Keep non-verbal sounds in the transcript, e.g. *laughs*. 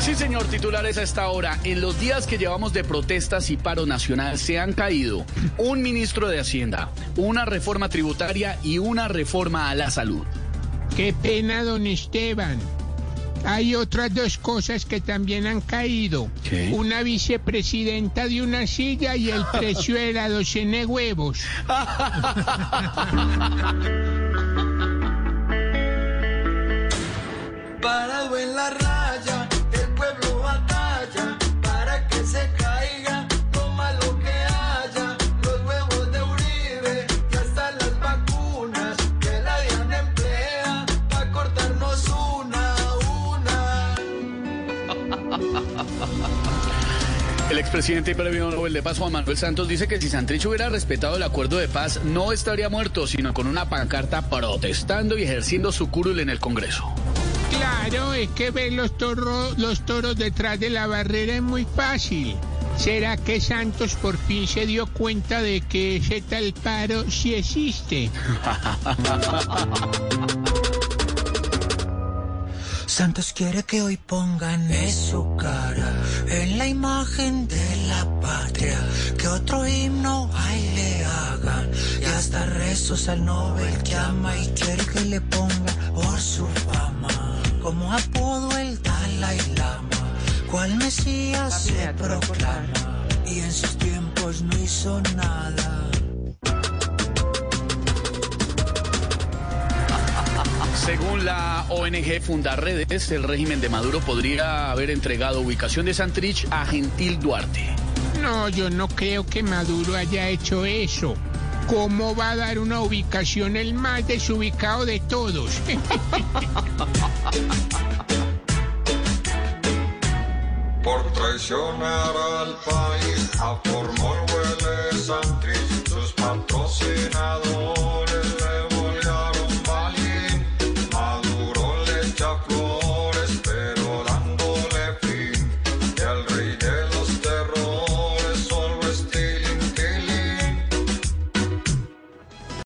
Sí, señor, titulares a esta hora. En los días que llevamos de protestas y paro nacional se han caído un ministro de Hacienda, una reforma tributaria y una reforma a la salud. Qué pena, don Esteban. Hay otras dos cosas que también han caído. ¿Qué? Una vicepresidenta de una silla y el precio de la docena de huevos. *laughs* Parado en la raya, El expresidente y premio Nobel de Paz Juan Manuel Santos dice que si Santrich hubiera respetado el acuerdo de paz no estaría muerto, sino con una pancarta protestando y ejerciendo su curul en el Congreso. Claro, es que ver los toros, los toros detrás de la barrera es muy fácil. ¿Será que Santos por fin se dio cuenta de que ese tal paro sí existe? Santos quiere que hoy pongan en su cara en la imagen de la patria, que otro himno ahí le hagan y hasta rezos al Nobel que ama y quiere que le ponga por su fama como apodo el Dalai Lama, cual Mesías se proclama y en sus tiempos no hizo nada. Según la ONG Fundarredes, el régimen de Maduro podría haber entregado ubicación de Santrich a Gentil Duarte. No, yo no creo que Maduro haya hecho eso. ¿Cómo va a dar una ubicación el más desubicado de todos? Por traicionar al país, a Formol huele.